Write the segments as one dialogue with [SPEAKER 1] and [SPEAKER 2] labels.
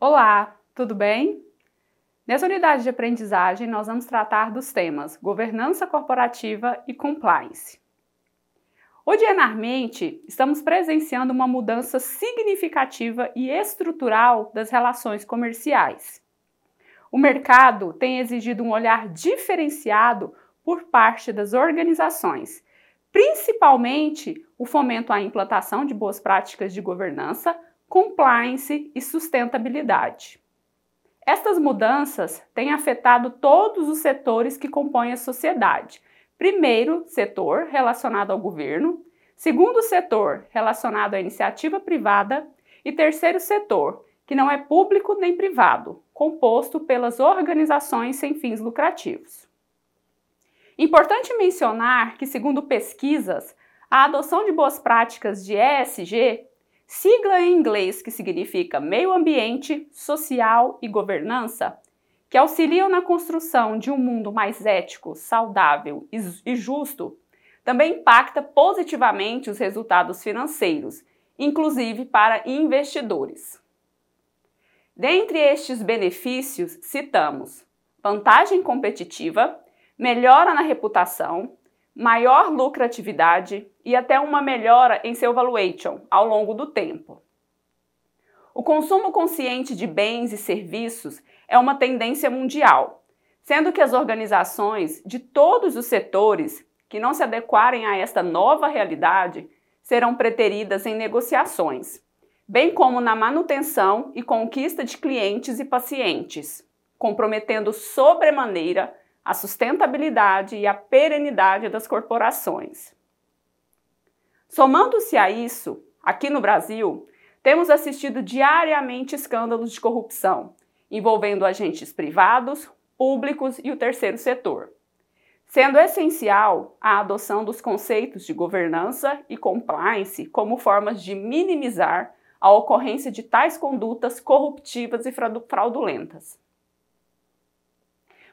[SPEAKER 1] Olá, tudo bem? Nessa unidade de aprendizagem, nós vamos tratar dos temas governança corporativa e compliance. Ordinariamente, estamos presenciando uma mudança significativa e estrutural das relações comerciais. O mercado tem exigido um olhar diferenciado por parte das organizações, principalmente o fomento à implantação de boas práticas de governança, compliance e sustentabilidade. Estas mudanças têm afetado todos os setores que compõem a sociedade. Primeiro, setor relacionado ao governo, segundo setor relacionado à iniciativa privada e terceiro setor, que não é público nem privado, composto pelas organizações sem fins lucrativos. Importante mencionar que, segundo pesquisas, a adoção de boas práticas de ESG, sigla em inglês que significa Meio Ambiente, Social e Governança, que auxiliam na construção de um mundo mais ético, saudável e justo, também impacta positivamente os resultados financeiros, inclusive para investidores. Dentre estes benefícios, citamos vantagem competitiva, melhora na reputação, maior lucratividade e até uma melhora em seu valuation ao longo do tempo. O consumo consciente de bens e serviços é uma tendência mundial, sendo que as organizações de todos os setores que não se adequarem a esta nova realidade serão preteridas em negociações, bem como na manutenção e conquista de clientes e pacientes, comprometendo sobremaneira a sustentabilidade e a perenidade das corporações. Somando-se a isso, aqui no Brasil, temos assistido diariamente escândalos de corrupção envolvendo agentes privados, públicos e o terceiro setor, sendo essencial a adoção dos conceitos de governança e compliance como formas de minimizar a ocorrência de tais condutas corruptivas e fraudulentas.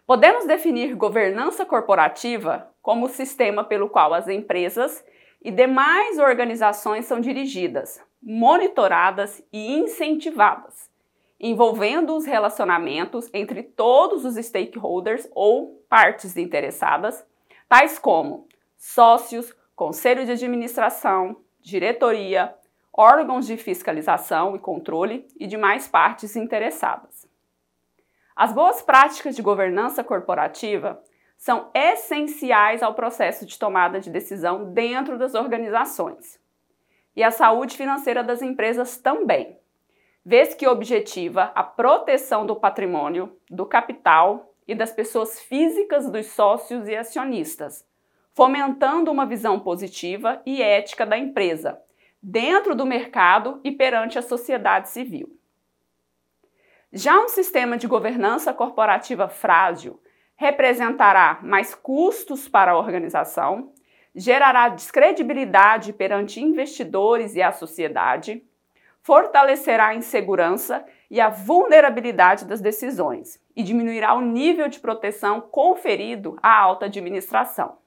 [SPEAKER 1] Podemos definir governança corporativa como o sistema pelo qual as empresas e demais organizações são dirigidas, monitoradas e incentivadas, envolvendo os relacionamentos entre todos os stakeholders ou partes interessadas, tais como sócios, conselho de administração, diretoria, órgãos de fiscalização e controle e demais partes interessadas. As boas práticas de governança corporativa são essenciais ao processo de tomada de decisão dentro das organizações. E a saúde financeira das empresas também, vez que objetiva a proteção do patrimônio, do capital e das pessoas físicas dos sócios e acionistas, fomentando uma visão positiva e ética da empresa, dentro do mercado e perante a sociedade civil. Já um sistema de governança corporativa frágil representará mais custos para a organização, gerará descredibilidade perante investidores e a sociedade, fortalecerá a insegurança e a vulnerabilidade das decisões e diminuirá o nível de proteção conferido à alta administração.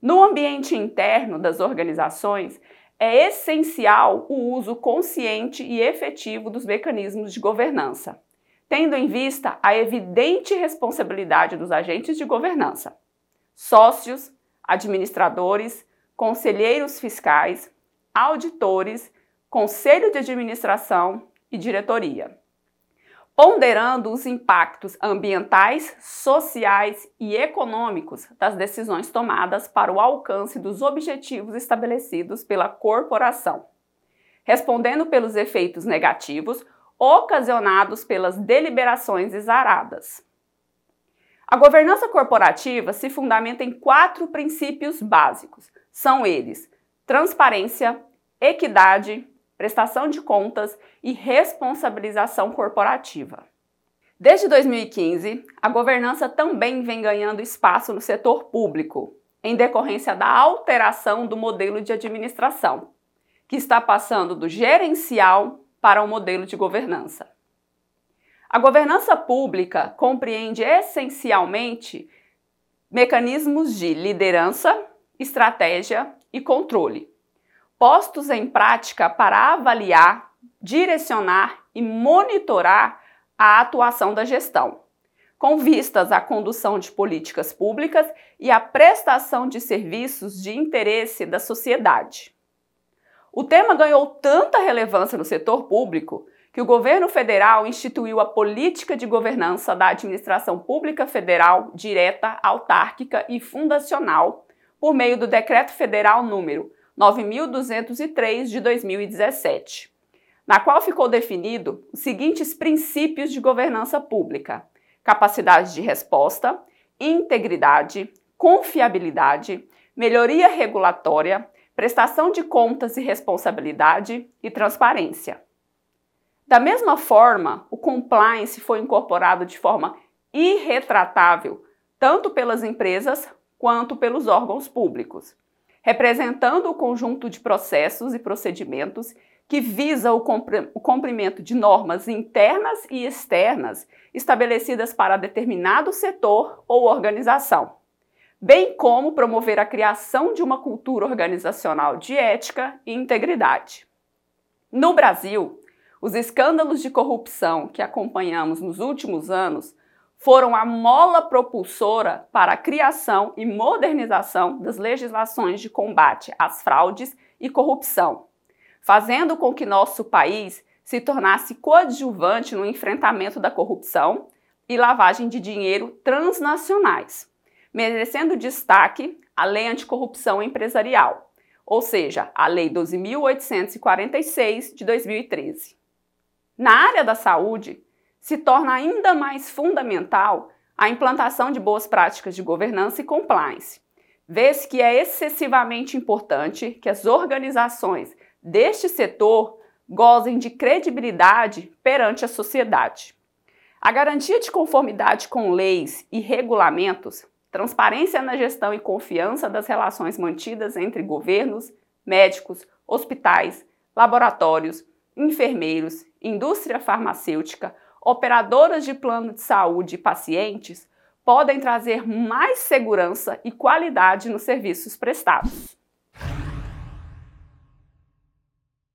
[SPEAKER 1] No ambiente interno das organizações, é essencial o uso consciente e efetivo dos mecanismos de governança, tendo em vista a evidente responsabilidade dos agentes de governança, sócios, administradores, conselheiros fiscais, auditores, conselho de administração e diretoria ponderando os impactos ambientais, sociais e econômicos das decisões tomadas para o alcance dos objetivos estabelecidos pela corporação, respondendo pelos efeitos negativos ocasionados pelas deliberações exaradas. A governança corporativa se fundamenta em quatro princípios básicos. São eles: transparência, equidade, prestação de contas e responsabilização corporativa. Desde 2015, a governança também vem ganhando espaço no setor público, em decorrência da alteração do modelo de administração, que está passando do gerencial para o modelo de governança. A governança pública compreende essencialmente mecanismos de liderança, estratégia e controle, postos em prática para avaliar, direcionar e monitorar a atuação da gestão, com vistas à condução de políticas públicas e à prestação de serviços de interesse da sociedade. O tema ganhou tanta relevância no setor público que o governo federal instituiu a política de governança da administração pública federal direta, autárquica e fundacional por meio do Decreto Federal número 9203 de 2017, na qual ficou definido os seguintes princípios de governança pública: capacidade de resposta, integridade, confiabilidade, melhoria regulatória, prestação de contas e responsabilidade e transparência. Da mesma forma, o compliance foi incorporado de forma irretratável tanto pelas empresas quanto pelos órgãos públicos, representando o conjunto de processos e procedimentos que visa o cumprimento de normas internas e externas estabelecidas para determinado setor ou organização, bem como promover a criação de uma cultura organizacional de ética e integridade. No Brasil, os escândalos de corrupção que acompanhamos nos últimos anos foram a mola propulsora para a criação e modernização das legislações de combate às fraudes e corrupção, fazendo com que nosso país se tornasse coadjuvante no enfrentamento da corrupção e lavagem de dinheiro transnacionais, merecendo destaque a Lei Anticorrupção Empresarial, ou seja, a Lei 12.846 de 2013. Na área da saúde, se torna ainda mais fundamental a implantação de boas práticas de governança e compliance. Vê-se que é excessivamente importante que as organizações deste setor gozem de credibilidade perante a sociedade. A garantia de conformidade com leis e regulamentos, transparência na gestão e confiança das relações mantidas entre governos, médicos, hospitais, laboratórios, enfermeiros, indústria farmacêutica, operadoras de plano de saúde e pacientes podem trazer mais segurança e qualidade nos serviços prestados.